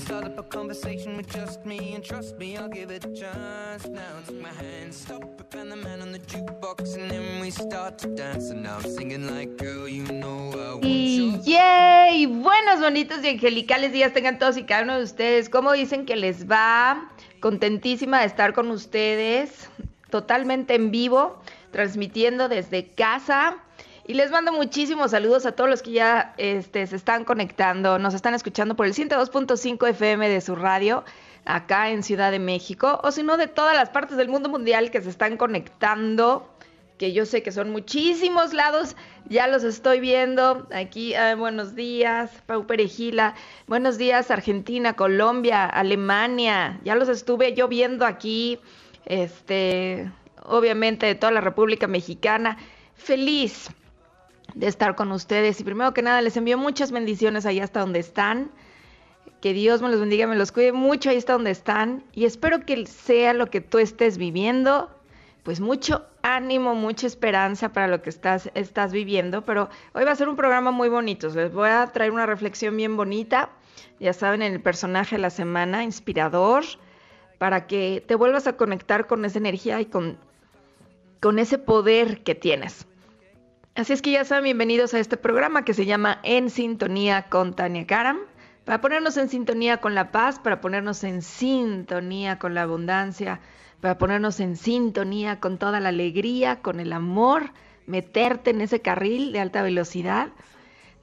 and start up a conversation with just me, and trust me, I'll give it a chance. Now take my hand, stop it, and the man on the jukebox, and then we start to dance. And now I'm singing like, girl, you know I want Y yay, buenos, bonitos y angelicales días tengan todos y cada uno de ustedes. ¿Cómo dicen que les va? Contentísima de estar con ustedes, totalmente en vivo, transmitiendo desde casa. Y les mando muchísimos saludos a todos los que ya este, se están conectando, nos están escuchando por el 102.5 FM de su radio, acá en Ciudad de México, o si no, de todas las partes del mundo mundial que se están conectando que yo sé que son muchísimos lados, ya los estoy viendo. Aquí, ah, buenos días, Pau Perejila. Buenos días, Argentina, Colombia, Alemania. Ya los estuve yo viendo aquí, este, obviamente de toda la República Mexicana. Feliz de estar con ustedes. Y primero que nada, les envío muchas bendiciones ahí hasta donde están. Que Dios me los bendiga, me los cuide mucho ahí hasta donde están. Y espero que sea lo que tú estés viviendo. Pues mucho ánimo, mucha esperanza para lo que estás, estás viviendo. Pero hoy va a ser un programa muy bonito. Les voy a traer una reflexión bien bonita. Ya saben, en el personaje de la semana, inspirador. Para que te vuelvas a conectar con esa energía y con, con ese poder que tienes. Así es que ya saben, bienvenidos a este programa que se llama En Sintonía con Tania Karam, para ponernos en sintonía con la paz, para ponernos en sintonía con la abundancia, para ponernos en sintonía con toda la alegría, con el amor, meterte en ese carril de alta velocidad,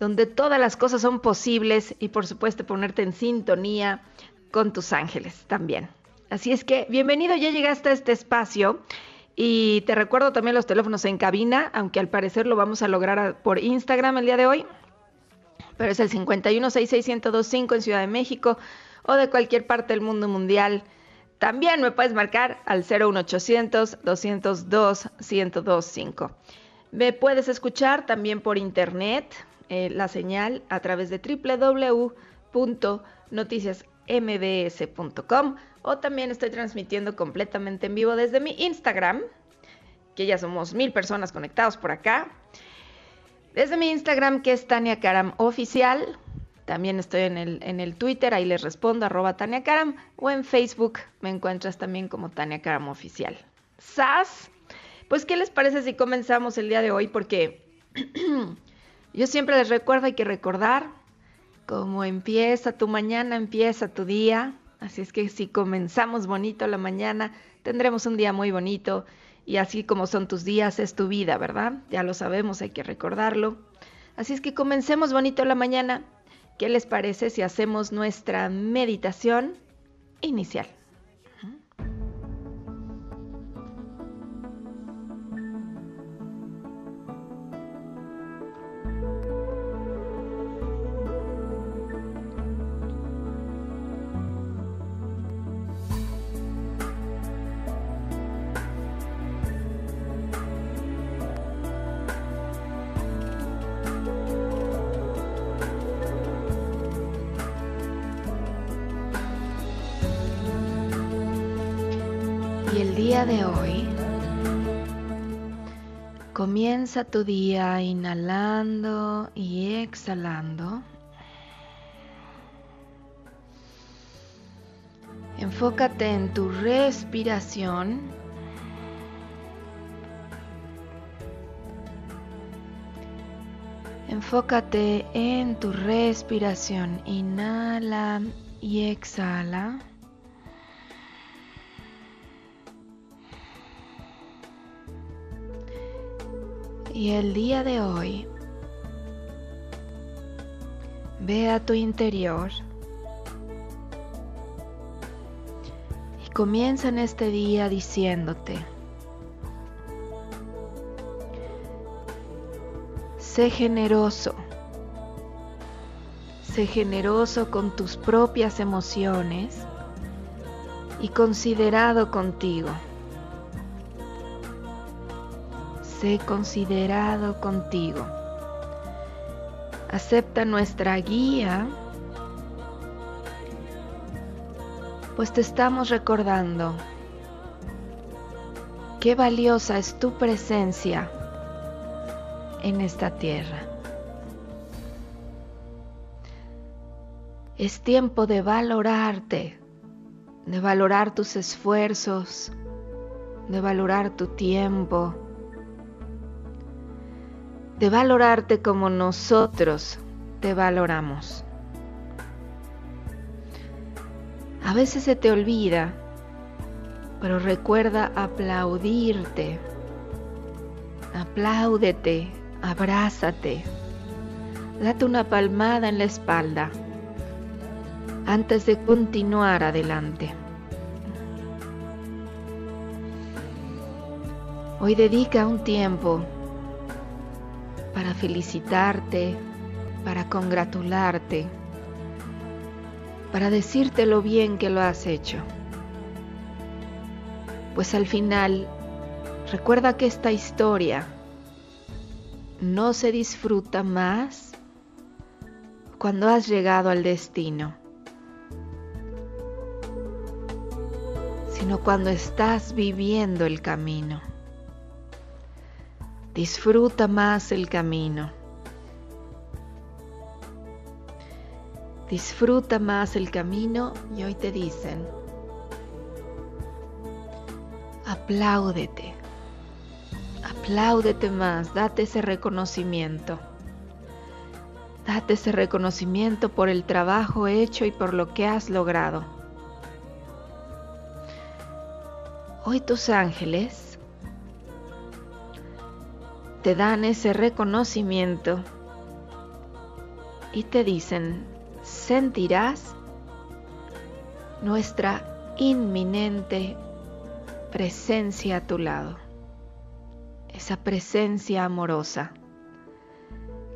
donde todas las cosas son posibles y por supuesto ponerte en sintonía con tus ángeles también. Así es que bienvenido, ya llegaste a este espacio. Y te recuerdo también los teléfonos en cabina, aunque al parecer lo vamos a lograr por Instagram el día de hoy. Pero es el 5166125 en Ciudad de México o de cualquier parte del mundo mundial. También me puedes marcar al 01800 202 1025. Me puedes escuchar también por internet eh, la señal a través de www.noticiasmbs.com o también estoy transmitiendo completamente en vivo desde mi Instagram, que ya somos mil personas conectados por acá. Desde mi Instagram, que es Tania Karam Oficial. También estoy en el, en el Twitter, ahí les respondo, arroba Tania Karam. O en Facebook me encuentras también como Tania Karam Oficial. SAS. Pues, ¿qué les parece si comenzamos el día de hoy? Porque yo siempre les recuerdo, hay que recordar cómo empieza tu mañana, empieza tu día. Así es que si comenzamos bonito la mañana, tendremos un día muy bonito. Y así como son tus días, es tu vida, ¿verdad? Ya lo sabemos, hay que recordarlo. Así es que comencemos bonito la mañana. ¿Qué les parece si hacemos nuestra meditación inicial? Comienza tu día inhalando y exhalando. Enfócate en tu respiración. Enfócate en tu respiración. Inhala y exhala. y el día de hoy. Ve a tu interior y comienza en este día diciéndote, sé generoso, sé generoso con tus propias emociones y considerado contigo. Sé considerado contigo. Acepta nuestra guía, pues te estamos recordando qué valiosa es tu presencia en esta tierra. Es tiempo de valorarte de valorar tus esfuerzos, de valorar tu tiempo, de valorarte como nosotros te valoramos. A veces se te olvida, pero recuerda aplaudirte. Apláudete, abrázate, date una palmada en la espalda antes de continuar adelante. Hoy dedica un tiempo para felicitarte, para congratularte, para decirte lo bien que lo has hecho. Pues al final, recuerda que esta historia no se disfruta más cuando has llegado al destino sino cuando estás viviendo el camino. Disfruta más el camino. Disfruta más el camino y hoy te dicen, apláudete, apláudete más, date ese reconocimiento. Date ese reconocimiento por el trabajo hecho y por lo que has logrado. Hoy tus ángeles te dan ese reconocimiento y te dicen, sentirás nuestra inminente presencia a tu lado, esa presencia amorosa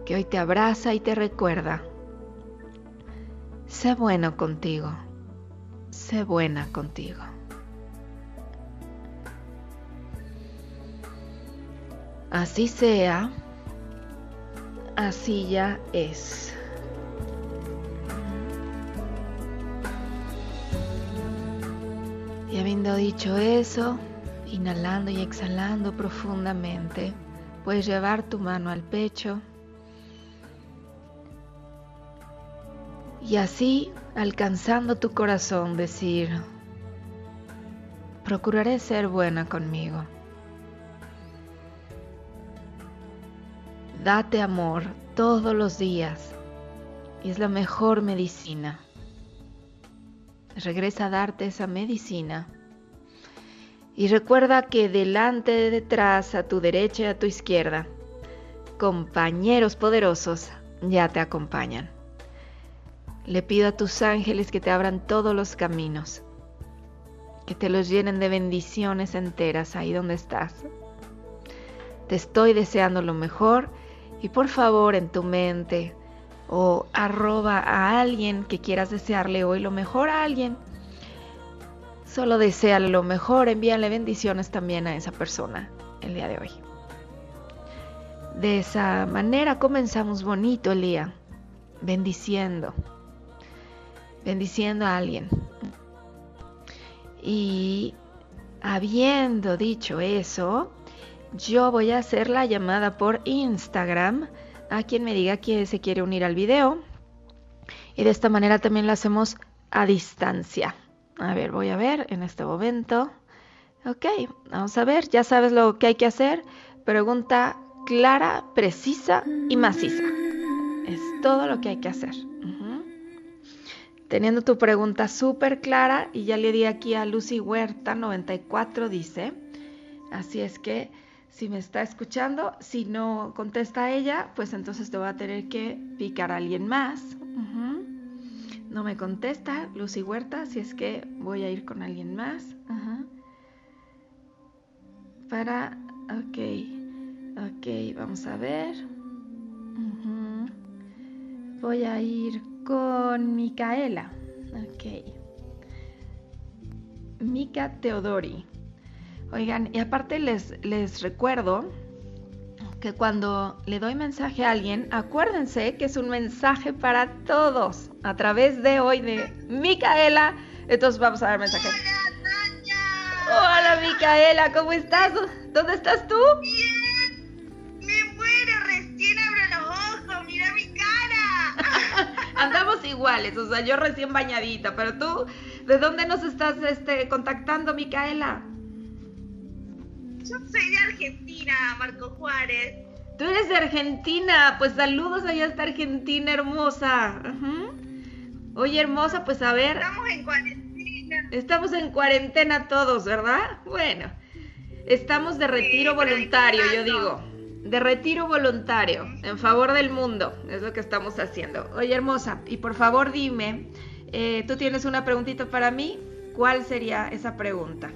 que hoy te abraza y te recuerda, sé bueno contigo, sé buena contigo. Así sea, así ya es. Y habiendo dicho eso, inhalando y exhalando profundamente, puedes llevar tu mano al pecho y así, alcanzando tu corazón, decir, procuraré ser buena conmigo. Date amor todos los días y es la mejor medicina. Regresa a darte esa medicina. Y recuerda que delante, detrás, a tu derecha y a tu izquierda, compañeros poderosos ya te acompañan. Le pido a tus ángeles que te abran todos los caminos, que te los llenen de bendiciones enteras ahí donde estás. Te estoy deseando lo mejor y por favor en tu mente o arroba a alguien que quieras desearle hoy lo mejor a alguien. Solo deseale lo mejor, envíale bendiciones también a esa persona el día de hoy. De esa manera comenzamos bonito el día, bendiciendo, bendiciendo a alguien. Y habiendo dicho eso, yo voy a hacer la llamada por Instagram a quien me diga que se quiere unir al video. Y de esta manera también lo hacemos a distancia. A ver, voy a ver en este momento. Ok, vamos a ver, ya sabes lo que hay que hacer. Pregunta clara, precisa y maciza. Es todo lo que hay que hacer. Teniendo tu pregunta súper clara, y ya le di aquí a Lucy Huerta 94, dice. Así es que si me está escuchando. Si no contesta ella, pues entonces te voy a tener que picar a alguien más. No me contesta Lucy Huerta, si es que voy a ir con alguien más. Para, ok, ok, vamos a ver. Voy a ir con Micaela. Ok. Mica Teodori. Oigan, y aparte les, les recuerdo que cuando le doy mensaje a alguien, acuérdense que es un mensaje para todos a través de hoy de Micaela. Entonces vamos a dar mensaje. Hola, Hola Micaela, ¿cómo estás? ¿Dónde estás tú? Bien. Me muero, recién abro los ojos, mira mi cara. Andamos iguales, o sea, yo recién bañadita, pero tú, ¿de dónde nos estás este, contactando, Micaela? Yo soy de Argentina, Marco Juárez. Tú eres de Argentina, pues saludos allá hasta Argentina, hermosa. Oye, hermosa, pues a ver. Estamos en cuarentena. Estamos en cuarentena todos, ¿verdad? Bueno, estamos de retiro Sí, voluntario, yo digo. De retiro voluntario, en favor del mundo, es lo que estamos haciendo. Oye, hermosa, y por favor dime, eh, tú tienes una preguntita para mí, ¿cuál sería esa pregunta?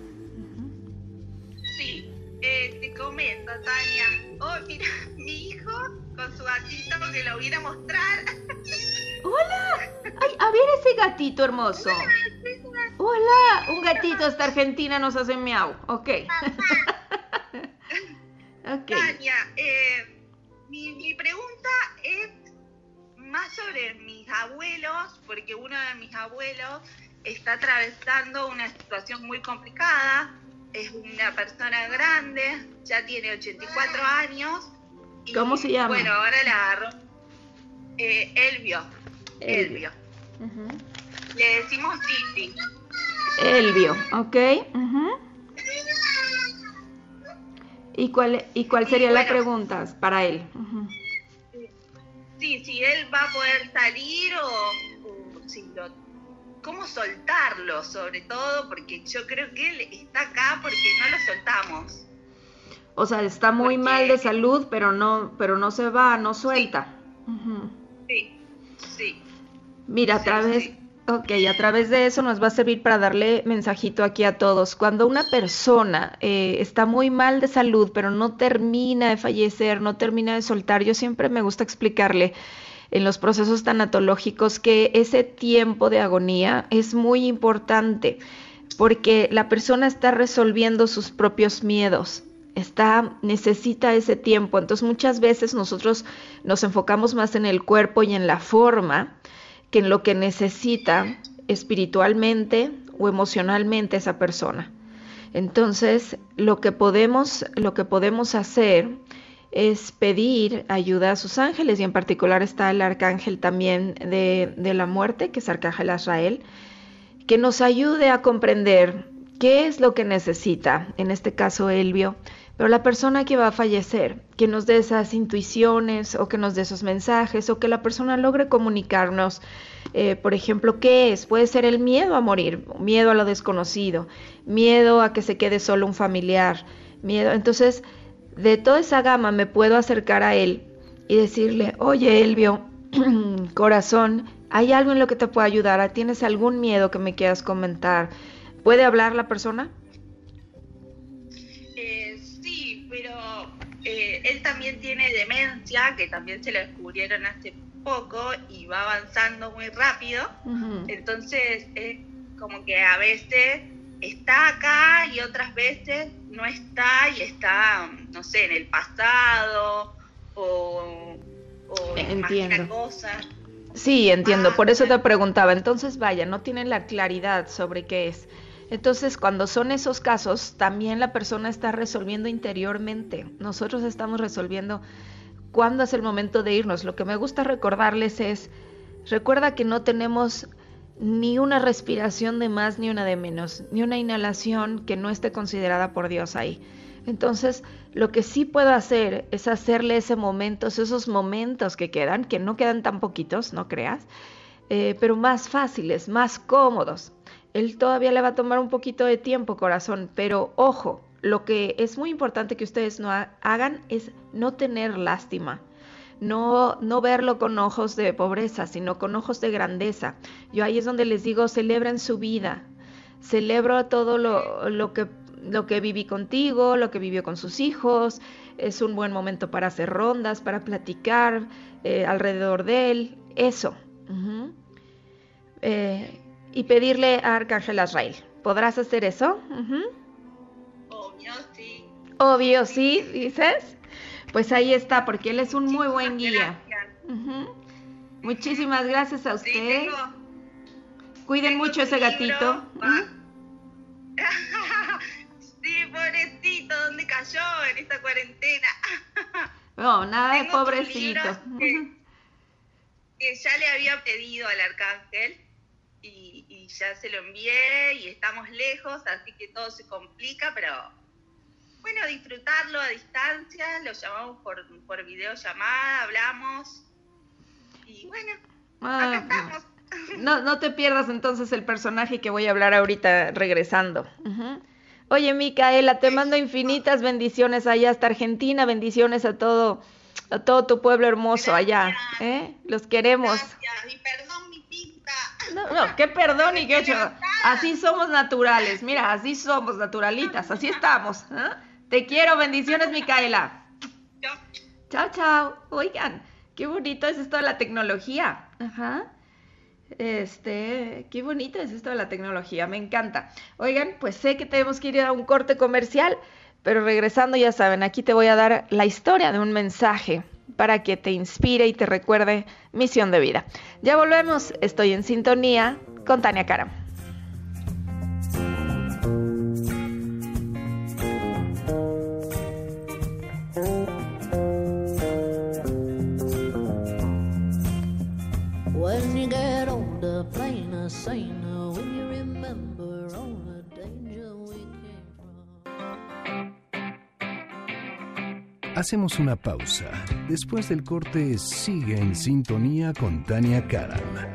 Eh, te comento, Tania. Oh, mira, mi hijo con su gatito que lo voy a mostrar. Hola, ay, a ver ese gatito hermoso. Hola, un gatito hasta Argentina nos hace miau, ok. Tania, eh, mi, mi pregunta es más sobre mis abuelos, porque uno de mis abuelos está atravesando una situación muy complicada. Es una persona grande, ya tiene 84 años. y, ¿Cómo se llama? Bueno, ahora la agarró. Eh, Elvio. Elvio. Le decimos Titi. Elvio, ok. ¿Y cuál, ¿Y cuál sería la Bueno. pregunta para él? Ujú. Sí, si él va a poder salir o, o si lo, cómo soltarlo, sobre todo, porque yo creo que él está acá porque no lo soltamos. O sea, está muy Porque- mal de salud, pero no, pero no se va, no suelta. Sí, sí. Mira, a Sí, través, sí. ok, a través de eso nos va a servir para darle mensajito aquí a todos. Cuando una persona eh, está muy mal de salud, pero no termina de fallecer, no termina de soltar, yo siempre me gusta explicarle en los procesos tanatológicos que ese tiempo de agonía es muy importante porque la persona está resolviendo sus propios miedos. Está, necesita ese tiempo. Entonces muchas veces nosotros nos enfocamos más en el cuerpo y en la forma que en lo que necesita espiritualmente o emocionalmente esa persona. Entonces, lo que podemos, lo que podemos hacer es pedir ayuda a sus ángeles y en particular está el arcángel también de, de la muerte, que es arcángel Azrael, que nos ayude a comprender qué es lo que necesita, en este caso Elvio, pero la persona que va a fallecer, que nos dé esas intuiciones o que nos dé esos mensajes o que la persona logre comunicarnos, eh, por ejemplo, qué es, puede ser el miedo a morir, miedo a lo desconocido, miedo a que se quede solo un familiar, miedo, entonces de toda esa gama me puedo acercar a él y decirle, oye Elvio, corazón, ¿hay algo en lo que te pueda ayudar? ¿Tienes algún miedo que me quieras comentar? ¿Puede hablar la persona? Eh, sí, pero eh, él también tiene demencia, que también se lo descubrieron hace poco y va avanzando muy rápido. Entonces, es como que a veces está acá y otras veces no está y está, no sé, en el pasado o, o Entiendo. cosas. Sí, entiendo, Ah, por eso te preguntaba. Entonces, vaya, no tienen la claridad sobre qué es. Entonces, cuando son esos casos, también la persona está resolviendo interiormente. Nosotros estamos resolviendo cuándo es el momento de irnos. Lo que me gusta recordarles es, recuerda que no tenemos ni una respiración de más ni una de menos, ni una inhalación que no esté considerada por Dios ahí. Entonces, lo que sí puedo hacer es hacerle ese momento, esos momentos que quedan, que no quedan tan poquitos, no creas, eh, pero más fáciles, más cómodos. Él todavía le va a tomar un poquito de tiempo, corazón, pero ojo, lo que es muy importante que ustedes no hagan es no tener lástima. No, no verlo con ojos de pobreza, sino con ojos de grandeza. Yo ahí es donde les digo, celebren su vida, celebro todo lo, lo que lo que viví contigo, lo que vivió con sus hijos, es un buen momento para hacer rondas, para platicar eh, alrededor de él, eso. Eh, y pedirle a Arcángel Azrael. ¿Podrás hacer eso? Obvio, sí. Obvio, sí, dices. Pues ahí está, porque él es un muy buen guía. Muchísimas gracias a ustedes. Cuiden mucho ese gatito. Sí, pobrecito, ¿dónde cayó en esta cuarentena? No, nada de pobrecito. Que, ya le había pedido al arcángel y, ya se lo envié y estamos lejos, así que todo se complica, pero bueno, disfrutarlo a distancia, lo llamamos por, por videollamada, hablamos y bueno, acá ah, estamos. No, no te pierdas entonces el personaje que voy a hablar ahorita regresando. Oye, Micaela, te mando infinitas bendiciones allá hasta Argentina, bendiciones a todo, a todo tu pueblo hermoso allá. ¿eh? Los queremos. Gracias, y perdón mi pinta. No, no, qué perdón y qué hecho. Así somos naturales, mira, así somos naturalitas, así estamos. ¿eh? Te quiero, bendiciones, Micaela. Chao, chao. Oigan, qué bonito es esto de la tecnología. Ajá. Este, qué bonita es esto de la tecnología, me encanta. Oigan, pues sé que tenemos que ir a un corte comercial, pero regresando ya saben, aquí te voy a dar la historia de un mensaje para que te inspire y te recuerde misión de vida. Ya volvemos, estoy en sintonía con Tania Karam. Hacemos una pausa. Después del corte, sigue en sintonía con Tania Karam.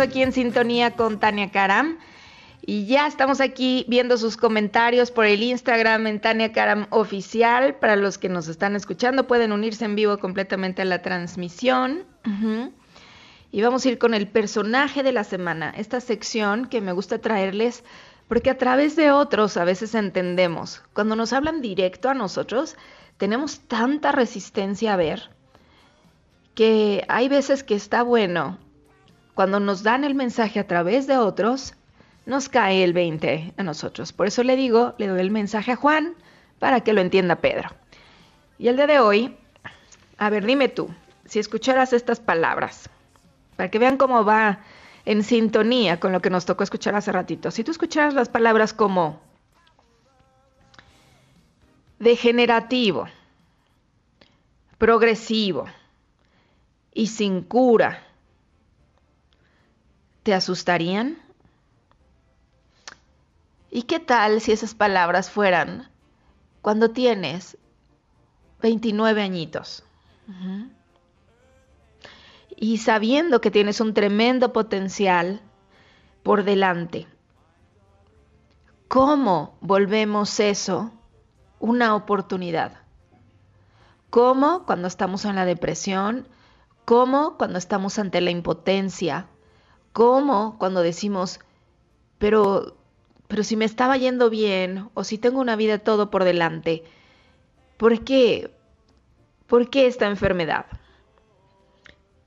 regreso aquí en sintonía con Tania Karam. Y ya estamos aquí viendo sus comentarios por el Instagram en Tania Karam Oficial. Para los que nos están escuchando, pueden unirse en vivo completamente a la transmisión. Y vamos a ir con el personaje de la semana, esta sección que me gusta traerles porque a través de otros a veces entendemos. Cuando nos hablan directo a nosotros, tenemos tanta resistencia a ver que hay veces que está bueno cuando nos dan el mensaje a través de otros, nos cae el 20 a nosotros. Por eso le digo, le doy el mensaje a Juan para que lo entienda Pedro. Y el día de hoy, a ver, dime tú, si escucharas estas palabras, para que vean cómo va en sintonía con lo que nos tocó escuchar hace ratito. Si tú escucharas las palabras como degenerativo, progresivo y sin cura, ¿Te asustarían? ¿Y qué tal si esas palabras fueran cuando tienes 29 añitos? Y sabiendo que tienes un tremendo potencial por delante. ¿Cómo volvemos eso una oportunidad? ¿Cómo cuando estamos en la depresión? ¿Cómo cuando estamos ante la impotencia? ¿Cómo cuando decimos, pero, pero si me estaba yendo bien o si tengo una vida todo por delante, ¿por qué? ¿Por qué esta enfermedad?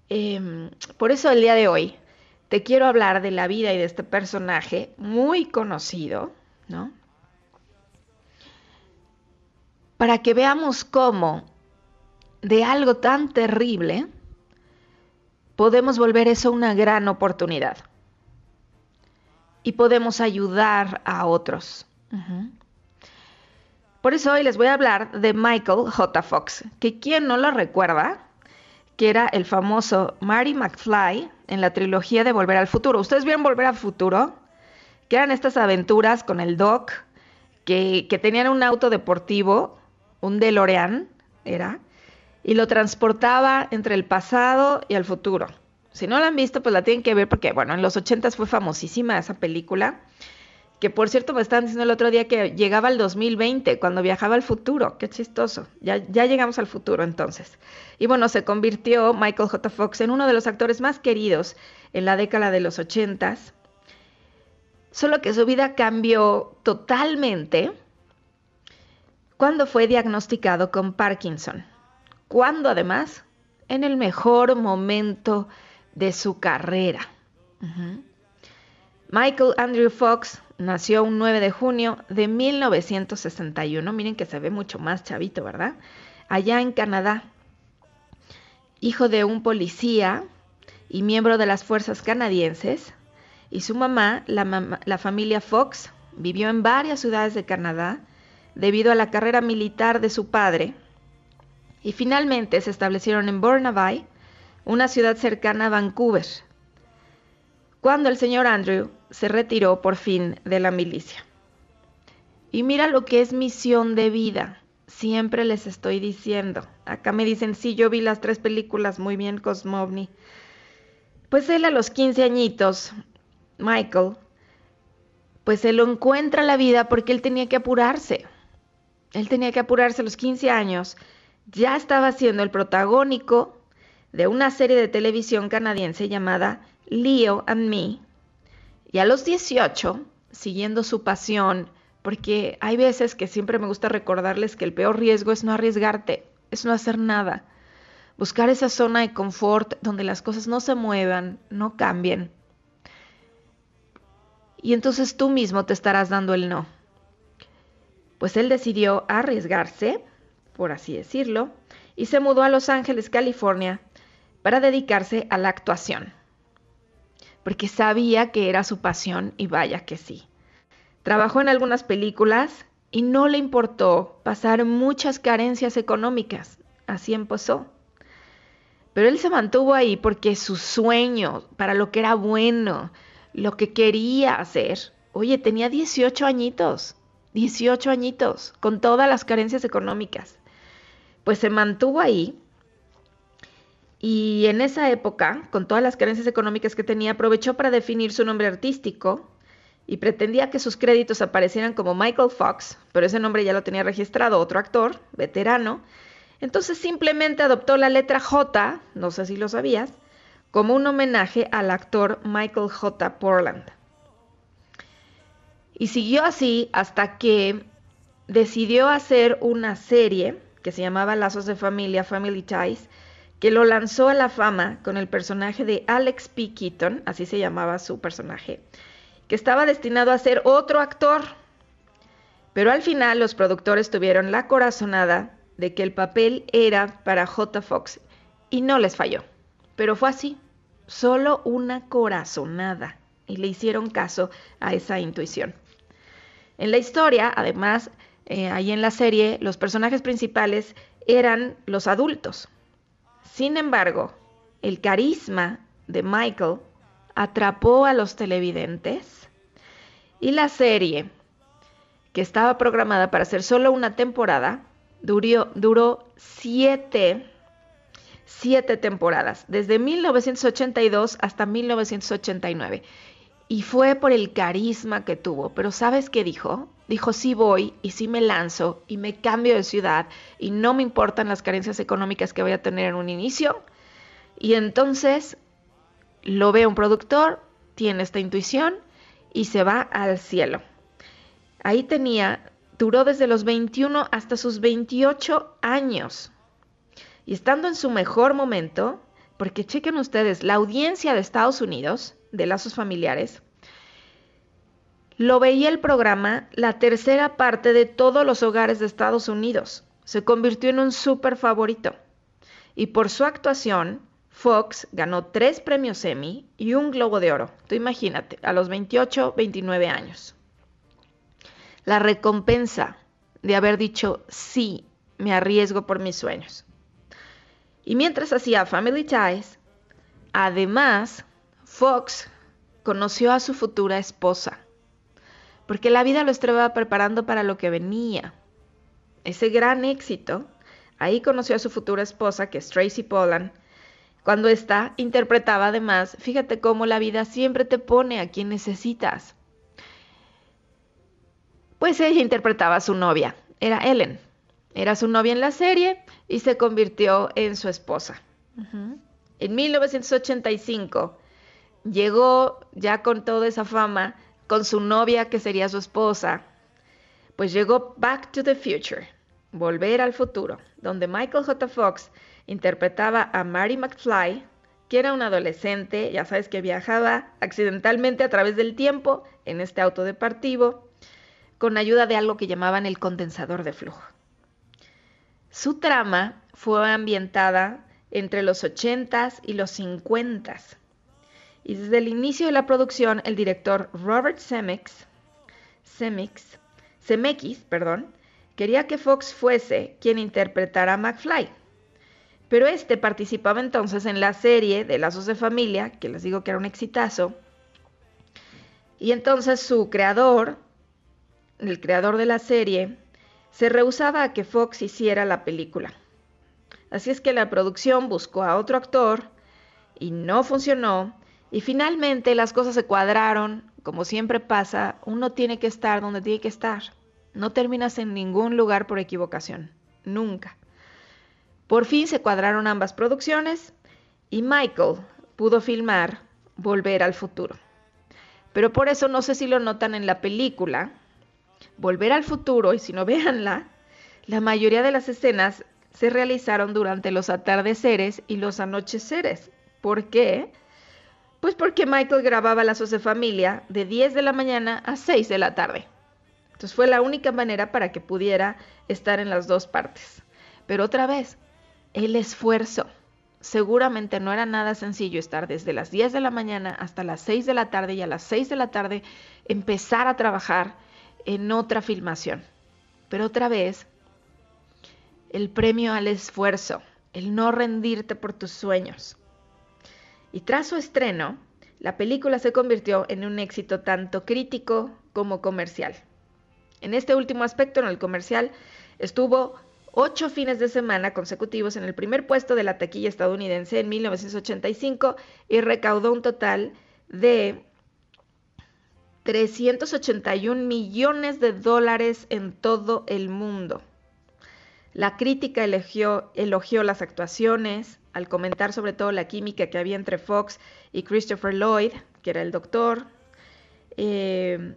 Em, por eso el día de hoy te quiero hablar de la vida y de este personaje muy conocido, ¿no? Para que veamos cómo de algo tan terrible podemos volver eso una gran oportunidad y podemos ayudar a otros. Por eso hoy les voy a hablar de Michael J. Fox, que quien no lo recuerda, que era el famoso Marty McFly en la trilogía de Volver al Futuro. ¿Ustedes vieron Volver al Futuro? Que eran estas aventuras con el Doc, que, que tenían un auto deportivo, un DeLorean, era, y lo transportaba entre el pasado y el futuro. Si no la han visto, pues la tienen que ver porque, bueno, en los 80 fue famosísima esa película. Que por cierto me estaban diciendo el otro día que llegaba al 2020, cuando viajaba al futuro. Qué chistoso. Ya, ya llegamos al futuro entonces. Y bueno, se convirtió Michael J. Fox en uno de los actores más queridos en la década de los 80. Solo que su vida cambió totalmente cuando fue diagnosticado con Parkinson. Cuando además, en el mejor momento de su carrera. Michael Andrew Fox nació un 9 de junio de 1961. Miren que se ve mucho más chavito, ¿verdad? Allá en Canadá. Hijo de un policía y miembro de las fuerzas canadienses. Y su mamá, la, la familia Fox, vivió en varias ciudades de Canadá debido a la carrera militar de su padre. Y finalmente se establecieron en Burnaby, una ciudad cercana a Vancouver, cuando el señor Andrew se retiró por fin de la milicia. Y mira lo que es misión de vida. Siempre les estoy diciendo. Acá me dicen, sí, yo vi las tres películas muy bien, Cosmovni. Pues él a los 15 añitos, Michael, pues se lo encuentra la vida porque él tenía que apurarse. Él tenía que apurarse a los 15 años. Ya estaba siendo el protagónico de una serie de televisión canadiense llamada Leo and Me. Y a los 18, siguiendo su pasión, porque hay veces que siempre me gusta recordarles que el peor riesgo es no arriesgarte, es no hacer nada. Buscar esa zona de confort donde las cosas no se muevan, no cambien. Y entonces tú mismo te estarás dando el no. Pues él decidió arriesgarse, por así decirlo, y se mudó a Los Ángeles, California, para dedicarse a la actuación, porque sabía que era su pasión y vaya que sí. Trabajó en algunas películas y no le importó pasar muchas carencias económicas, así empezó. Pero él se mantuvo ahí porque su sueño, para lo que era bueno, lo que quería hacer, oye, tenía 18 añitos, 18 añitos, con todas las carencias económicas. Pues se mantuvo ahí y en esa época, con todas las carencias económicas que tenía, aprovechó para definir su nombre artístico y pretendía que sus créditos aparecieran como Michael Fox, pero ese nombre ya lo tenía registrado otro actor, veterano. Entonces simplemente adoptó la letra J, no sé si lo sabías, como un homenaje al actor Michael J. Portland. Y siguió así hasta que decidió hacer una serie que se llamaba Lazos de Familia, Family Ties, que lo lanzó a la fama con el personaje de Alex P. Keaton, así se llamaba su personaje, que estaba destinado a ser otro actor. Pero al final los productores tuvieron la corazonada de que el papel era para J. Fox y no les falló. Pero fue así, solo una corazonada y le hicieron caso a esa intuición. En la historia, además, eh, ahí en la serie, los personajes principales eran los adultos, sin embargo, el carisma de Michael atrapó a los televidentes y la serie, que estaba programada para ser solo una temporada, duró, duró siete, siete temporadas, desde 1982 hasta 1989. Y fue por el carisma que tuvo. Pero ¿sabes qué dijo? dijo, sí voy y sí me lanzo y me cambio de ciudad y no me importan las carencias económicas que voy a tener en un inicio. Y entonces lo ve un productor, tiene esta intuición y se va al cielo. Ahí tenía, duró desde los 21 hasta sus 28 años. Y estando en su mejor momento, porque chequen ustedes, la audiencia de Estados Unidos de lazos familiares, lo veía el programa la tercera parte de todos los hogares de Estados Unidos. Se convirtió en un súper favorito. Y por su actuación, Fox ganó tres premios Emmy y un Globo de Oro. Tú imagínate, a los 28, 29 años. La recompensa de haber dicho sí, me arriesgo por mis sueños. Y mientras hacía Family Ties, además, Fox conoció a su futura esposa, porque la vida lo estaba preparando para lo que venía. Ese gran éxito, ahí conoció a su futura esposa, que es Tracy Pollan, cuando ésta interpretaba además, fíjate cómo la vida siempre te pone a quien necesitas. Pues ella interpretaba a su novia, era Ellen. Era su novia en la serie y se convirtió en su esposa. En 1985 llegó ya con toda esa fama, con su novia que sería su esposa, pues llegó Back to the Future, Volver al Futuro, donde Michael J. Fox interpretaba a Mary McFly, que era una adolescente, ya sabes que viajaba accidentalmente a través del tiempo en este auto deportivo, con ayuda de algo que llamaban el condensador de flujo. Su trama fue ambientada entre los 80s y los 50s. Y desde el inicio de la producción, el director Robert Zemeckis, quería que Fox fuese quien interpretara a McFly. Pero este participaba entonces en la serie de Lazos de Familia, que les digo que era un exitazo. Y entonces su creador, el creador de la serie, se rehusaba a que Fox hiciera la película. Así es que la producción buscó a otro actor y no funcionó. Y finalmente las cosas se cuadraron. Como siempre pasa, uno tiene que estar donde tiene que estar. No terminas en ningún lugar por equivocación. Nunca. Por fin se cuadraron ambas producciones y Michael pudo filmar Volver al futuro. Pero por eso no sé si lo notan en la película, Volver al futuro, y si no véanla, la mayoría de las escenas se realizaron durante los atardeceres y los anocheceres. ¿Por qué? Pues porque Michael grababa Lazos de Familia de 10 de la mañana a 6 de la tarde. Entonces fue la única manera para que pudiera estar en las dos partes. Pero otra vez, el esfuerzo. Seguramente no era nada sencillo estar desde las 10 de la mañana hasta las 6 de la tarde y a las 6 de la tarde empezar a trabajar en otra filmación. Pero otra vez, el premio al esfuerzo, el no rendirte por tus sueños. Y tras su estreno, la película se convirtió en un éxito tanto crítico como comercial. En este último aspecto, en el comercial, estuvo ocho fines de semana consecutivos en el primer puesto de la taquilla estadounidense en 1985 y recaudó un total de 381 millones de dólares en todo el mundo. La crítica elogió, las actuaciones al comentar sobre todo la química que había entre Fox y Christopher Lloyd, que era el doctor. Eh,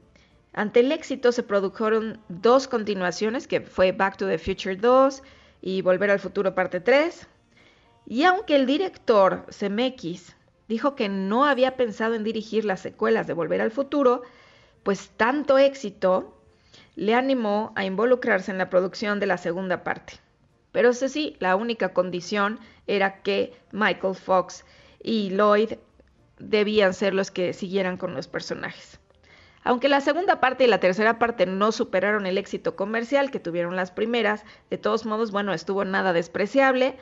ante el éxito se produjeron dos continuaciones, que fue Back to the Future 2 y Volver al Futuro parte 3. Y aunque el director Zemeckis dijo que no había pensado en dirigir las secuelas de Volver al Futuro, pues tanto éxito le animó a involucrarse en la producción de la segunda parte. Pero eso sí, la única condición era que Michael Fox y Lloyd debían ser los que siguieran con los personajes. Aunque la segunda parte y la tercera parte no superaron el éxito comercial que tuvieron las primeras, de todos modos, bueno, estuvo nada despreciable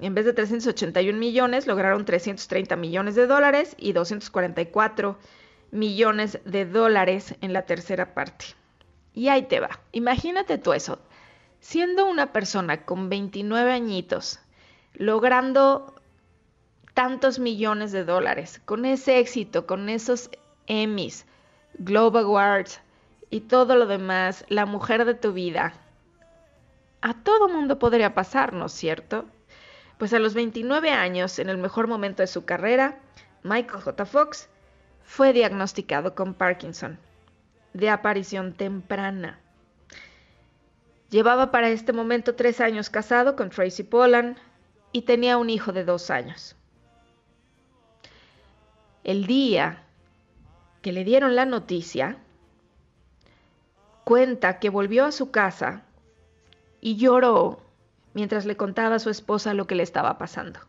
en vez de 381 millones, lograron 330 millones de dólares y 244 millones de dólares en la tercera parte. Y ahí te va. Imagínate tú eso. Siendo una persona con 29 añitos, logrando tantos millones de dólares, con ese éxito, con esos Emmys, Globe Awards y todo lo demás, la mujer de tu vida, a todo mundo podría pasar, ¿no es cierto? Pues a los 29 años, en el mejor momento de su carrera, Michael J. Fox fue diagnosticado con Parkinson, de aparición temprana. Llevaba para este momento tres años casado con Tracy Pollan y tenía un hijo de dos años. El día que le dieron la noticia, cuenta que volvió a su casa y lloró mientras le contaba a su esposa lo que le estaba pasando.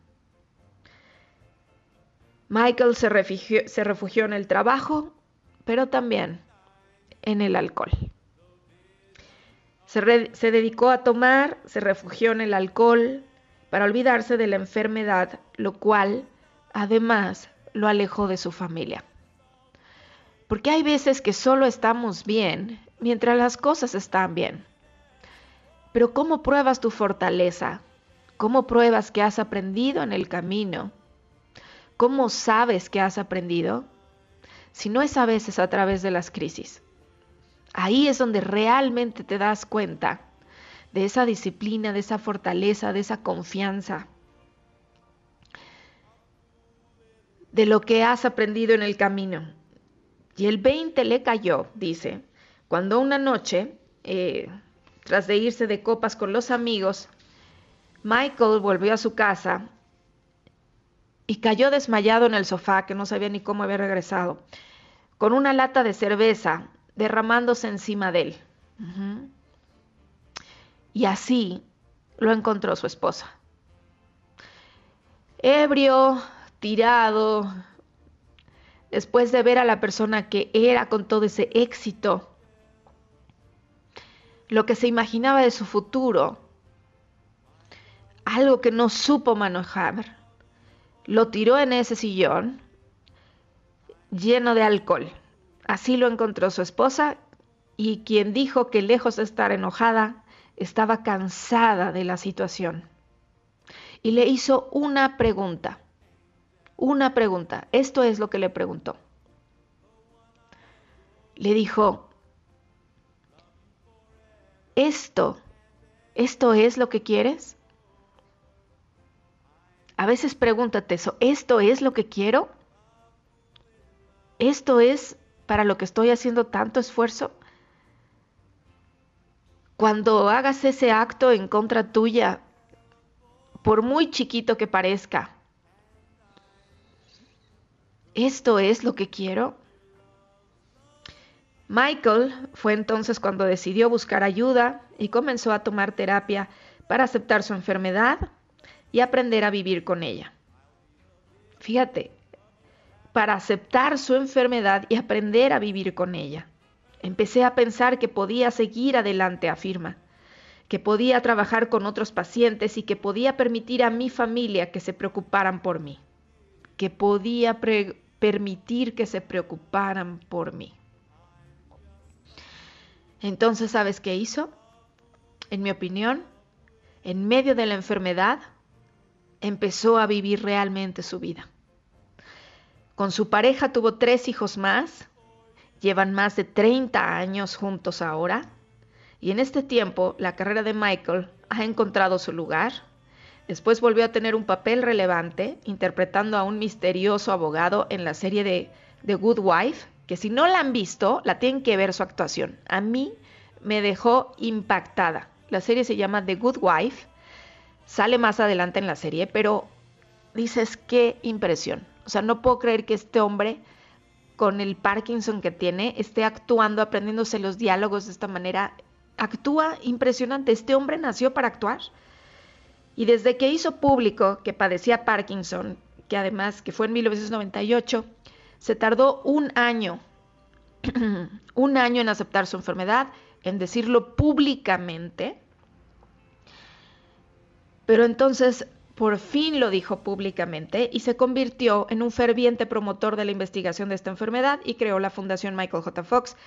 Michael se refugió, se refugió en el trabajo, pero también en el alcohol. Se, dedicó a tomar, se refugió en el alcohol para olvidarse de la enfermedad, lo cual además lo alejó de su familia. Porque hay veces que solo estamos bien mientras las cosas están bien. Pero ¿cómo pruebas tu fortaleza? ¿Cómo pruebas que has aprendido en el camino? ¿Cómo sabes que has aprendido? Si no es a veces a través de las crisis. Ahí es donde realmente te das cuenta de esa disciplina, de esa fortaleza, de esa confianza, de lo que has aprendido en el camino. Y el 20 le cayó, dice, cuando una noche, eh, tras de irse de copas con los amigos, Michael volvió a su casa y cayó desmayado en el sofá, que no sabía ni cómo había regresado, con una lata de cerveza derramándose encima de él. Y así lo encontró su esposa. Ebrio, tirado, después de ver a la persona que era con todo ese éxito, lo que se imaginaba de su futuro, algo que no supo manejar, lo tiró en ese sillón lleno de alcohol. Así lo encontró su esposa y quien dijo que lejos de estar enojada, estaba cansada de la situación. Y le hizo una pregunta, una pregunta. Esto es lo que le preguntó. Le dijo, ¿esto, esto es lo que quieres? A veces pregúntate eso, ¿esto es lo que quiero? ¿Esto es para lo que estoy haciendo tanto esfuerzo? Cuando hagas ese acto en contra tuya, por muy chiquito que parezca, ¿esto es lo que quiero? Michael fue entonces cuando decidió buscar ayuda y comenzó a tomar terapia para aceptar su enfermedad y aprender a vivir con ella. Fíjate, para aceptar su enfermedad y aprender a vivir con ella. Empecé a pensar que podía seguir adelante, afirma, que podía trabajar con otros pacientes y que podía permitir a mi familia que se preocuparan por mí, que podía permitir que se preocuparan por mí. Entonces, ¿sabes qué hizo? En mi opinión, en medio de la enfermedad, empezó a vivir realmente su vida. Con su pareja tuvo tres hijos más, llevan más de 30 años juntos ahora, y en este tiempo la carrera de Michael ha encontrado su lugar. Después volvió a tener un papel relevante interpretando a un misterioso abogado en la serie de The Good Wife, que si no la han visto, la tienen que ver su actuación. A mí me dejó impactada. La serie se llama The Good Wife. Sale más adelante en la serie, pero dices qué impresión. Sea, no puedo creer que este hombre con el Parkinson que tiene esté actuando, aprendiéndose los diálogos de esta manera. Actúa impresionante. Este hombre nació para actuar. Y desde que hizo público que padecía Parkinson, que además que fue en 1998, se tardó un año, un año en aceptar su enfermedad, en decirlo públicamente, pero entonces por fin lo dijo públicamente y se convirtió en un ferviente promotor de la investigación de esta enfermedad y creó la Fundación Michael J. Fox,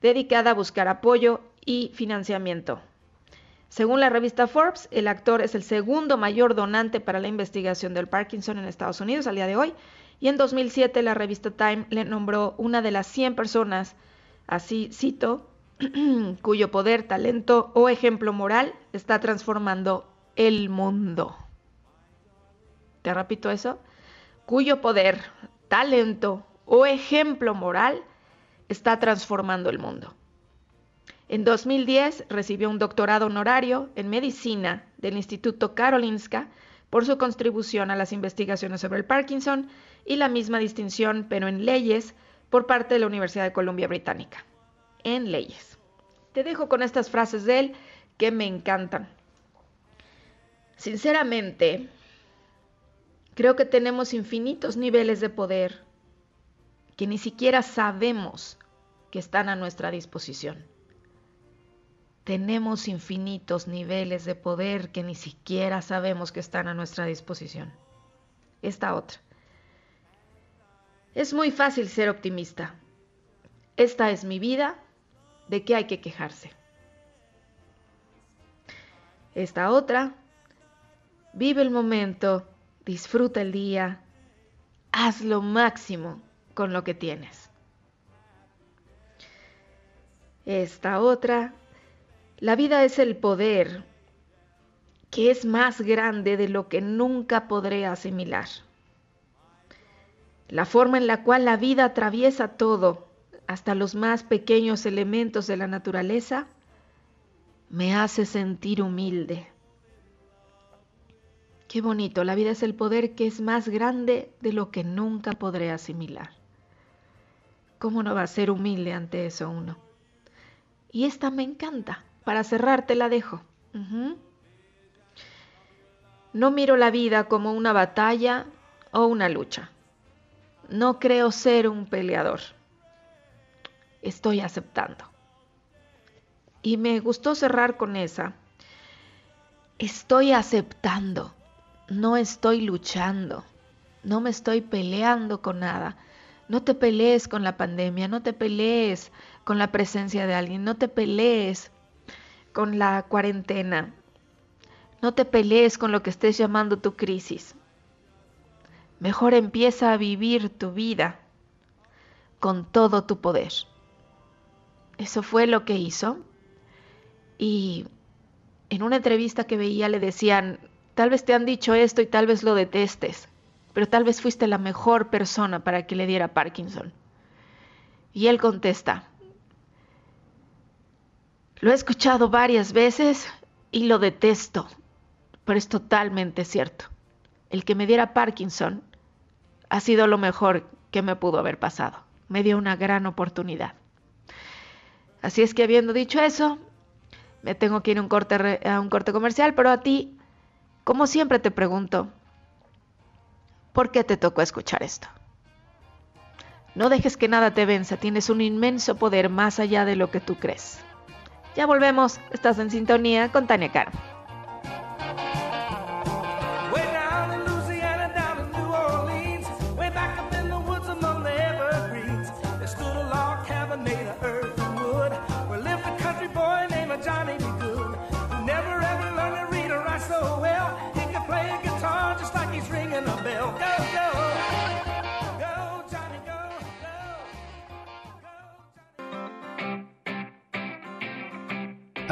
dedicada a buscar apoyo y financiamiento. Según la revista Forbes, el actor es el segundo mayor donante para la investigación del Parkinson en Estados Unidos al día de hoy y en 2007 la revista Time le nombró una de las 100 personas, así cito, cuyo poder, talento o ejemplo moral está transformando el mundo. Te repito eso, cuyo poder, talento o ejemplo moral está transformando el mundo. En 2010 recibió un doctorado honorario en medicina del Instituto Karolinska por su contribución a las investigaciones sobre el Parkinson y la misma distinción, pero en leyes, por parte de la Universidad de Columbia Británica en leyes. Te dejo con estas frases de él que me encantan. Sinceramente, creo que tenemos infinitos niveles de poder que ni siquiera sabemos que están a nuestra disposición. Tenemos infinitos niveles de poder que ni siquiera sabemos que están a nuestra disposición. Esta otra. Es muy fácil ser optimista. Esta es mi vida, ¿de qué hay que quejarse? Esta otra, vive el momento, disfruta el día, haz lo máximo con lo que tienes. Esta otra, la vida es el poder que es más grande de lo que nunca podré asimilar. La forma en la cual la vida atraviesa todo, hasta los más pequeños elementos de la naturaleza, me hace sentir humilde. Qué bonito, la vida es el poder que es más grande de lo que nunca podré asimilar. ¿Cómo no va a ser humilde ante eso uno? Y esta me encanta. Para cerrar te la dejo. No miro la vida como una batalla o una lucha. No creo ser un peleador. Estoy aceptando. Y me gustó cerrar con esa. Estoy aceptando. No estoy luchando. No me estoy peleando con nada. No te pelees con la pandemia, no te pelees con la presencia de alguien, no te pelees con la cuarentena, no te pelees con lo que estés llamando tu crisis. Mejor empieza a vivir tu vida con todo tu poder. Eso fue lo que hizo. Y en una entrevista que veía le decían, tal vez te han dicho esto y tal vez lo detestes, pero tal vez fuiste la mejor persona para que le diera Parkinson. Y él contesta, lo he escuchado varias veces y lo detesto, pero es totalmente cierto. El que me diera Parkinson ha sido lo mejor que me pudo haber pasado. Me dio una gran oportunidad. Así es que habiendo dicho eso, me tengo que ir a un corte, comercial, pero a ti, como siempre te pregunto, ¿Por qué te tocó escuchar esto? No dejes que nada te venza, tienes un inmenso poder más allá de lo que tú crees. Ya volvemos, estás en sintonía con Tania Caro.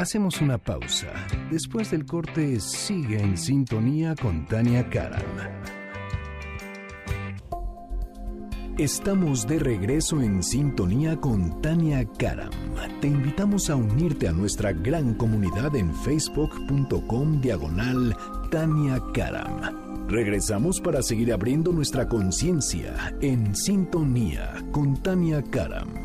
Hacemos una pausa. Después del corte, sigue en sintonía con Tania Karam. Estamos de regreso en sintonía con Tania Karam. Te invitamos a unirte a nuestra gran comunidad en facebook.com diagonal Tania Karam. Regresamos para seguir abriendo nuestra conciencia en sintonía con Tania Karam.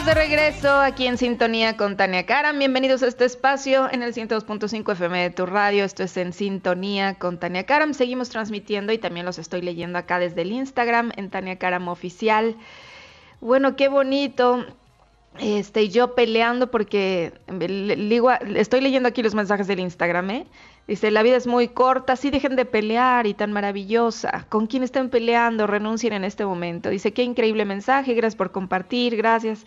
5166-1025 de regreso aquí en sintonía con Tania Karam. Bienvenidos a este espacio en el 102.5 FM de tu radio. Esto es en sintonía con Tania Karam. Seguimos transmitiendo y también los estoy leyendo acá desde el Instagram en Tania Karam Oficial. Bueno, qué bonito. Este, yo peleando porque estoy leyendo aquí los mensajes del Instagram, ¿eh? Dice, la vida es muy corta, sí dejen de pelear y tan maravillosa. ¿Con quién están peleando? Renuncien en este momento. Dice, qué increíble mensaje, gracias por compartir, gracias.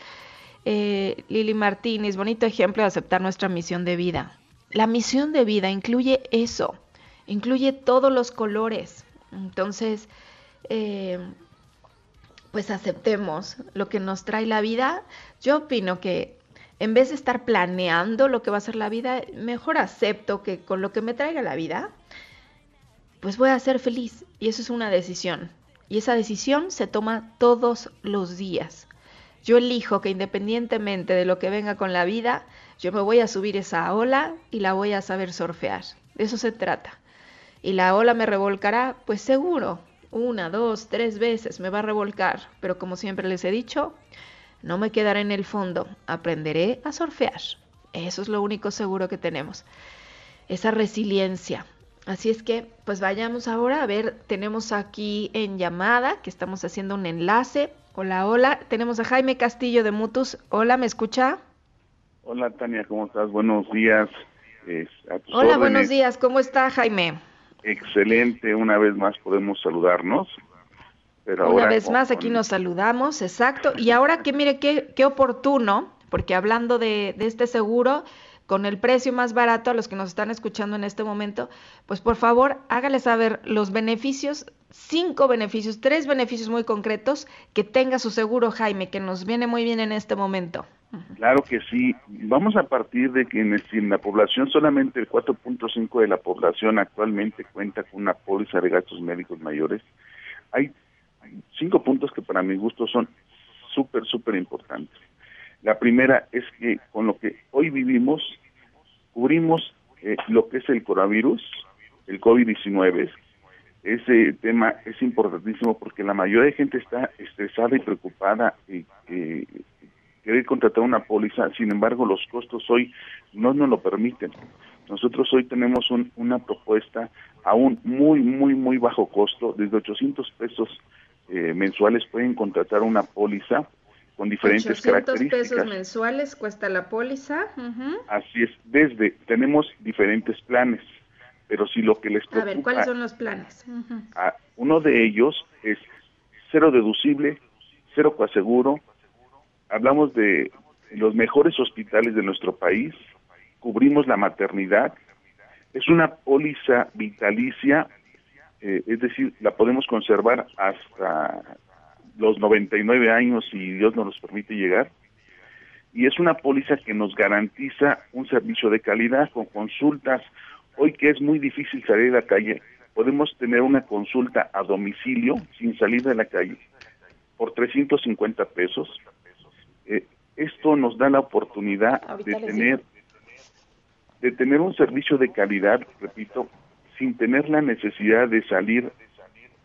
Eh, Lili Martínez, bonito ejemplo de aceptar nuestra misión de vida. La misión de vida incluye eso, incluye todos los colores. Entonces, eh, pues aceptemos lo que nos trae la vida. Yo opino que en vez de estar planeando lo que va a ser la vida, mejor acepto que con lo que me traiga la vida, pues voy a ser feliz. Y eso es una decisión. Y esa decisión se toma todos los días. Yo elijo que independientemente de lo que venga con la vida, yo me voy a subir esa ola y la voy a saber surfear. De eso se trata. Y la ola me revolcará, pues seguro, una, dos, tres veces me va a revolcar, pero como siempre les he dicho, no me quedaré en el fondo, aprenderé a surfear. Eso es lo único seguro que tenemos. Esa resiliencia. Así es que, pues vayamos ahora a ver, tenemos aquí en llamada que estamos haciendo un enlace. Hola, hola, tenemos a Jaime Castillo de Mutus. Hola, ¿me escucha? Hola, Tania, ¿cómo estás? Buenos días. Hola, buenos días, ¿cómo está Jaime? Excelente, una vez más podemos saludarnos. Pero una vez más aquí nos saludamos, exacto. Y ahora que mire qué, qué oportuno, porque hablando de, de este seguro, con el precio más barato a los que nos están escuchando en este momento, pues por favor hágale saber los beneficios, cinco beneficios, tres beneficios muy concretos que tenga su seguro, Jaime, que nos viene muy bien en este momento. Claro que sí. Vamos a partir de que en, la población solamente el 4.5 de la población actualmente cuenta con una póliza de gastos médicos mayores. Hay cinco puntos que para mi gusto son súper, súper importantes. La primera es que con lo que hoy vivimos, cubrimos eh, lo que es el coronavirus, el COVID-19. Ese tema es importantísimo porque la mayoría de gente está estresada y preocupada y eh, querer contratar una póliza, sin embargo los costos hoy no nos lo permiten. Nosotros hoy tenemos una propuesta a un muy, muy, muy bajo costo, desde 800 pesos eh, mensuales pueden contratar una póliza con diferentes 800 características. pesos mensuales cuesta la póliza. Así es, desde, tenemos diferentes planes, pero si lo que les preocupa... A ver, ¿cuáles son los planes? uno de ellos es cero deducible, cero coaseguro, hablamos de los mejores hospitales de nuestro país, cubrimos la maternidad, es una póliza vitalicia, eh, es decir, la podemos conservar hasta los 99 años si Dios nos los permite llegar, y es una póliza que nos garantiza un servicio de calidad con consultas. Hoy que es muy difícil salir a la calle, podemos tener una consulta a domicilio sin salir de la calle por 350 pesos. Eh, esto nos da la oportunidad de tener de tener un servicio de calidad, repito, sin tener la necesidad de salir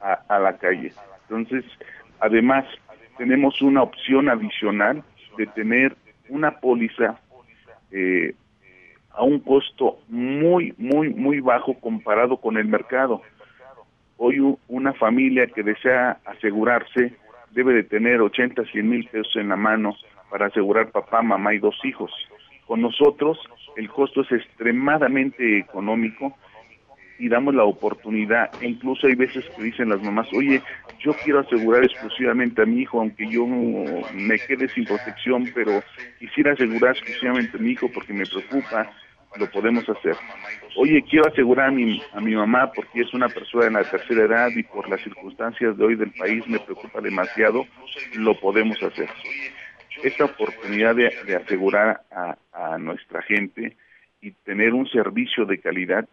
a, la calle. Entonces, además, tenemos una opción adicional de tener una póliza eh, a un costo muy, muy, muy bajo comparado con el mercado. Hoy una familia que desea asegurarse debe de tener 80, 100 mil pesos en la mano para asegurar papá, mamá y dos hijos. Con nosotros el costo es extremadamente económico y damos la oportunidad, incluso hay veces que dicen las mamás, oye, yo quiero asegurar exclusivamente a mi hijo, aunque yo me quede sin protección, pero quisiera asegurar exclusivamente a mi hijo porque me preocupa, lo podemos hacer. Oye, quiero asegurar a mi, a mi mamá porque es una persona en la tercera edad y por las circunstancias de hoy del país me preocupa demasiado, lo podemos hacer esta oportunidad de, asegurar a, nuestra gente y tener un servicio de calidad.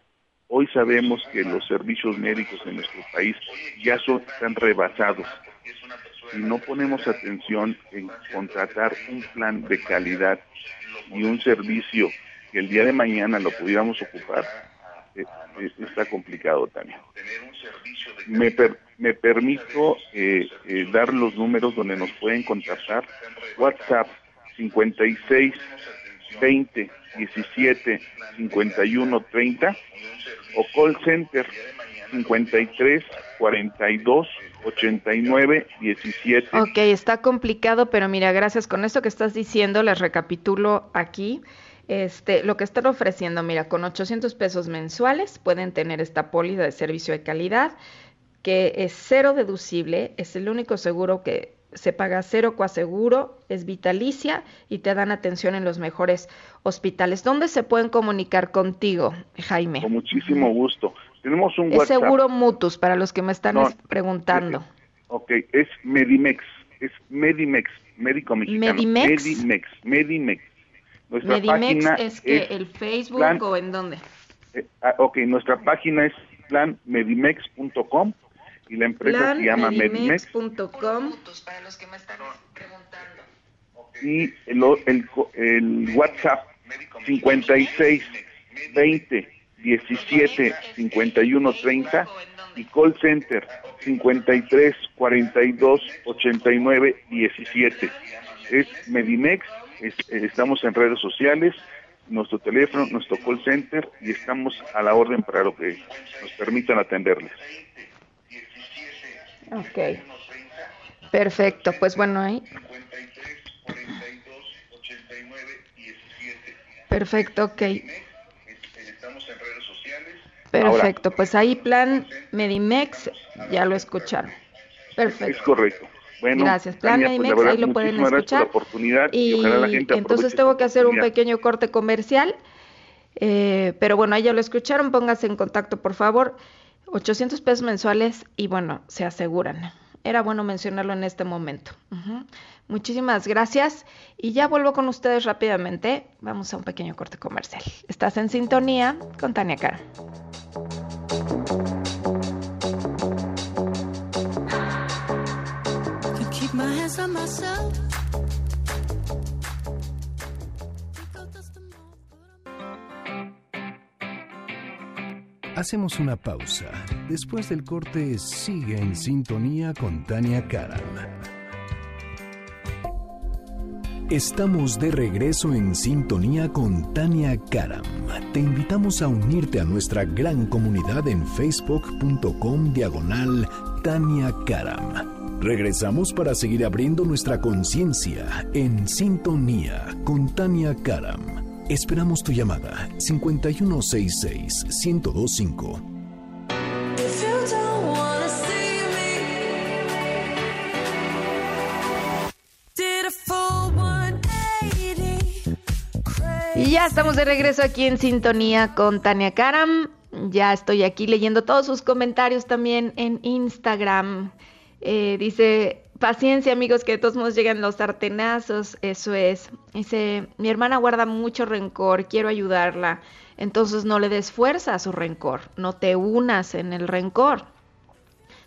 Hoy sabemos que los servicios médicos en nuestro país ya son, están rebasados. Si no ponemos atención en contratar un plan de calidad y un servicio que el día de mañana lo pudiéramos ocupar, eh, eh, está complicado también. Me, me permito eh, dar los números donde nos pueden contactar WhatsApp 56 20 17 51 30 o call center 53 42 89 17. Ok, está complicado, pero mira, gracias. Con esto que estás diciendo, les recapitulo aquí. Este, lo que están ofreciendo, mira, con 800 pesos mensuales pueden tener esta póliza de servicio de calidad, que es cero deducible, es el único seguro que se paga cero coaseguro, es vitalicia y te dan atención en los mejores hospitales. ¿Dónde se pueden comunicar contigo, Jaime? Con muchísimo gusto. Tenemos un es seguro Mutus, para los que me están preguntando. ok, es Medimex. es Medimex, médico mexicano. Medimex. Medimex, Medimex. Nuestra Medimex página es que el Facebook o en dónde? Eh, ah, ok, nuestra página es planmedimex.com y la empresa se llama Medimex.com. Para los que me están preguntando. Y el, el, el WhatsApp 56 20 17 51 30 y call center 53 42 89 17. Es Medimex, estamos en redes sociales, nuestro teléfono, nuestro call center y estamos a la orden para lo que nos permitan atenderles. Ok. Perfecto, pues bueno, ahí. Perfecto, ok. Perfecto, pues ahí plan Medimex, ya lo escucharon. Perfecto. Es correcto. Bueno, gracias. Plan pues, Medimex, ahí lo pueden escuchar. y, entonces tengo que hacer un pequeño corte comercial. Eh, pero bueno, ahí ya lo escucharon, póngase en contacto por favor. 800 pesos mensuales y bueno, se aseguran. Era bueno mencionarlo en este momento. Muchísimas gracias y ya vuelvo con ustedes rápidamente. Vamos a un pequeño corte comercial. Estás en sintonía con Tania Cara. Hacemos una pausa. Después del corte, sigue en sintonía con Tania Karam. Estamos de regreso en sintonía con Tania Karam. Te invitamos a unirte a nuestra gran comunidad en facebook.com diagonal Tania Karam. Regresamos para seguir abriendo nuestra conciencia en sintonía con Tania Karam. Esperamos tu llamada 5166-1025. Y ya estamos de regreso aquí en sintonía con Tania Karam. Ya estoy aquí leyendo todos sus comentarios también en Instagram. Eh, dice Paciencia, amigos, que de todos modos llegan los sartenazos, eso es. Dice, mi hermana guarda mucho rencor, quiero ayudarla. Entonces no le des fuerza a su rencor, no te unas en el rencor.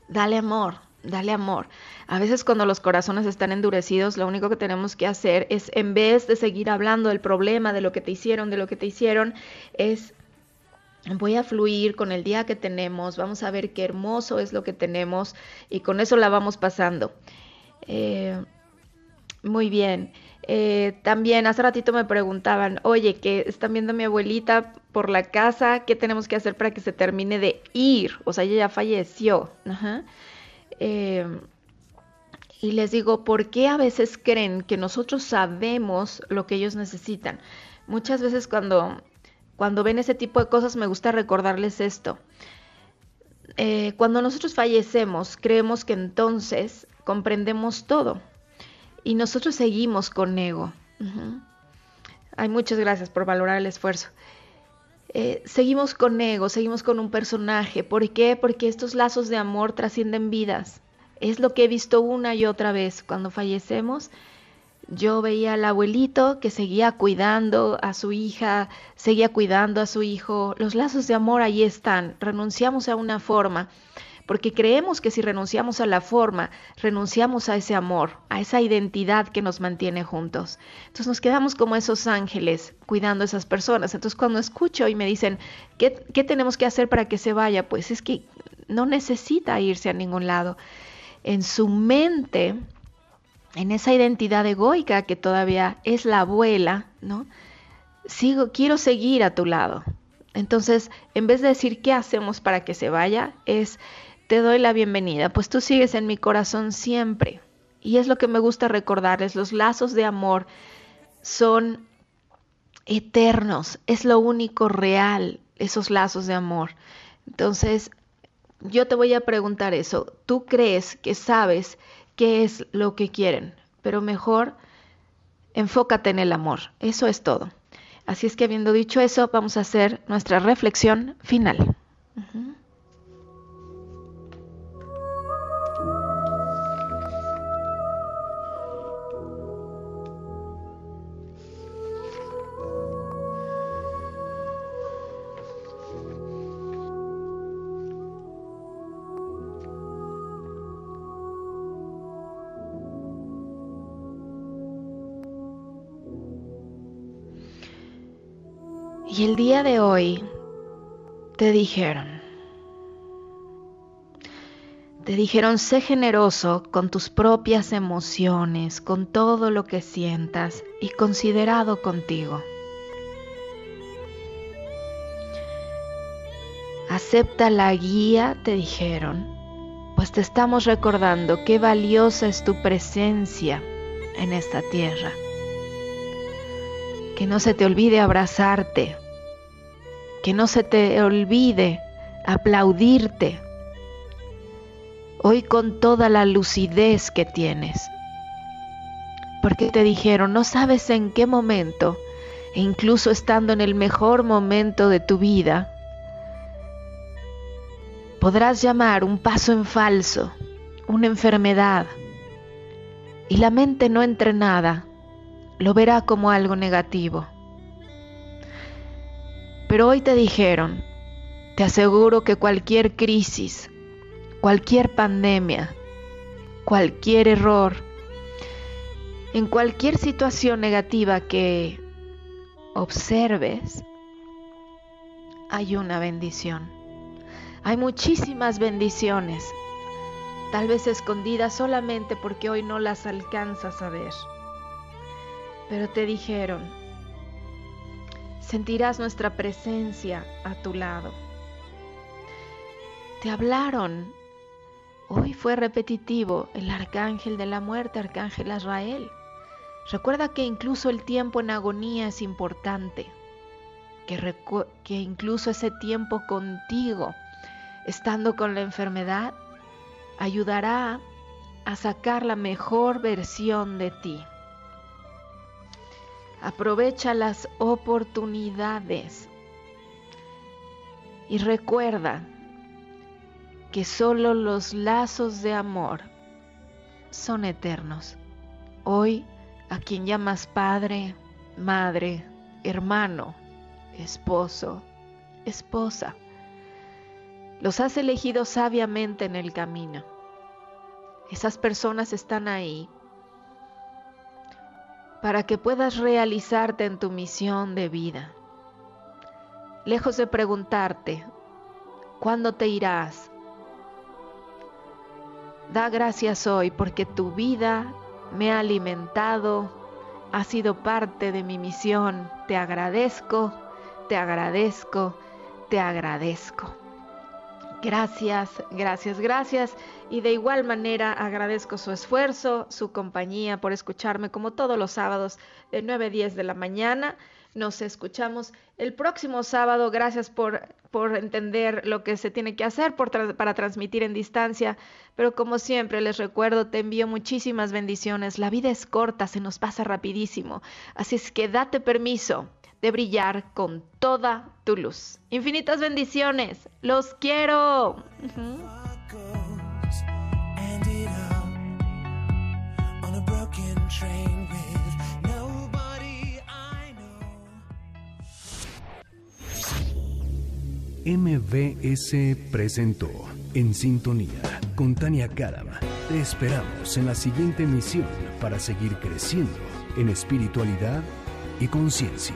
Dale amor, dale amor. A veces cuando los corazones están endurecidos, lo único que tenemos que hacer es, en vez de seguir hablando del problema, de lo que te hicieron, de lo que te hicieron, es voy a fluir con el día que tenemos, vamos a ver qué hermoso es lo que tenemos y con eso la vamos pasando. Eh, muy bien. Eh, también hace ratito me preguntaban, oye, que están viendo a mi abuelita por la casa, ¿qué tenemos que hacer para que se termine de ir? O sea, ella ya falleció. Eh, y les digo, ¿por qué a veces creen que nosotros sabemos lo que ellos necesitan? Muchas veces cuando cuando ven ese tipo de cosas me gusta recordarles esto. Eh, cuando nosotros fallecemos, creemos que entonces comprendemos todo y nosotros seguimos con ego. Hay muchas gracias por valorar el esfuerzo. Eh, seguimos con ego, seguimos con un personaje. ¿Por qué? Porque estos lazos de amor trascienden vidas. Es lo que he visto una y otra vez. Cuando fallecemos, yo veía al abuelito que seguía cuidando a su hija, seguía cuidando a su hijo. Los lazos de amor ahí están. Renunciamos a una forma, porque creemos que si renunciamos a la forma, renunciamos a ese amor, a esa identidad que nos mantiene juntos. Entonces nos quedamos como esos ángeles cuidando a esas personas. Entonces cuando escucho y me dicen, ¿qué, qué tenemos que hacer para que se vaya? Pues es que no necesita irse a ningún lado. En su mente en esa identidad egoica que todavía es la abuela, ¿no? Sigo, quiero seguir a tu lado. Entonces, en vez de decir qué hacemos para que se vaya, es te doy la bienvenida, pues tú sigues en mi corazón siempre. Y es lo que me gusta recordarles, los lazos de amor son eternos, es lo único real, esos lazos de amor. Entonces, yo te voy a preguntar eso, ¿tú crees que sabes qué es lo que quieren, pero mejor enfócate en el amor. Eso es todo. Así es que habiendo dicho eso, vamos a hacer nuestra reflexión final. Día de hoy te dijeron, te dijeron, sé generoso con tus propias emociones, con todo lo que sientas y considerado contigo. Acepta la guía, te dijeron, pues te estamos recordando qué valiosa es tu presencia en esta tierra. Que no se te olvide abrazarte, que no se te olvide aplaudirte hoy con toda la lucidez que tienes. Porque te dijeron, no sabes en qué momento, e incluso estando en el mejor momento de tu vida, podrás llamar un paso en falso, una enfermedad, y la mente no entrenada lo verá como algo negativo. Pero hoy te dijeron, te aseguro que cualquier crisis, cualquier pandemia, cualquier error, en cualquier situación negativa que observes, hay una bendición. Hay muchísimas bendiciones, tal vez escondidas solamente porque hoy no las alcanzas a ver. Pero te dijeron, sentirás nuestra presencia a tu lado. Te hablaron Hoy fue repetitivo el arcángel de la muerte, arcángel Azrael. Recuerda que incluso el tiempo en agonía es importante, que, que incluso ese tiempo contigo, estando con la enfermedad, ayudará a sacar la mejor versión de ti. Aprovecha las oportunidades y recuerda que solo los lazos de amor son eternos. Hoy, a quien llamas padre, madre, hermano, esposo, esposa, los has elegido sabiamente en el camino. Esas personas están ahí para que puedas realizarte en tu misión de vida. Lejos de preguntarte, ¿cuándo te irás? Da gracias hoy porque tu vida me ha alimentado, ha sido parte de mi misión. Te agradezco, te agradezco, te agradezco. Gracias, gracias, gracias. Y de igual manera agradezco su esfuerzo, su compañía por escucharme como todos los sábados de 9 a 10 de la mañana. Nos escuchamos el próximo sábado. Gracias por, por entender lo que se tiene que hacer para transmitir en distancia. Pero como siempre les recuerdo, te envío muchísimas bendiciones. La vida es corta, se nos pasa rapidísimo. Así es que date permiso de brillar con toda tu luz. Infinitas bendiciones. Los quiero. MBS presentó En Sintonía con Tania Karam. Te esperamos en la siguiente emisión para seguir creciendo en espiritualidad y conciencia.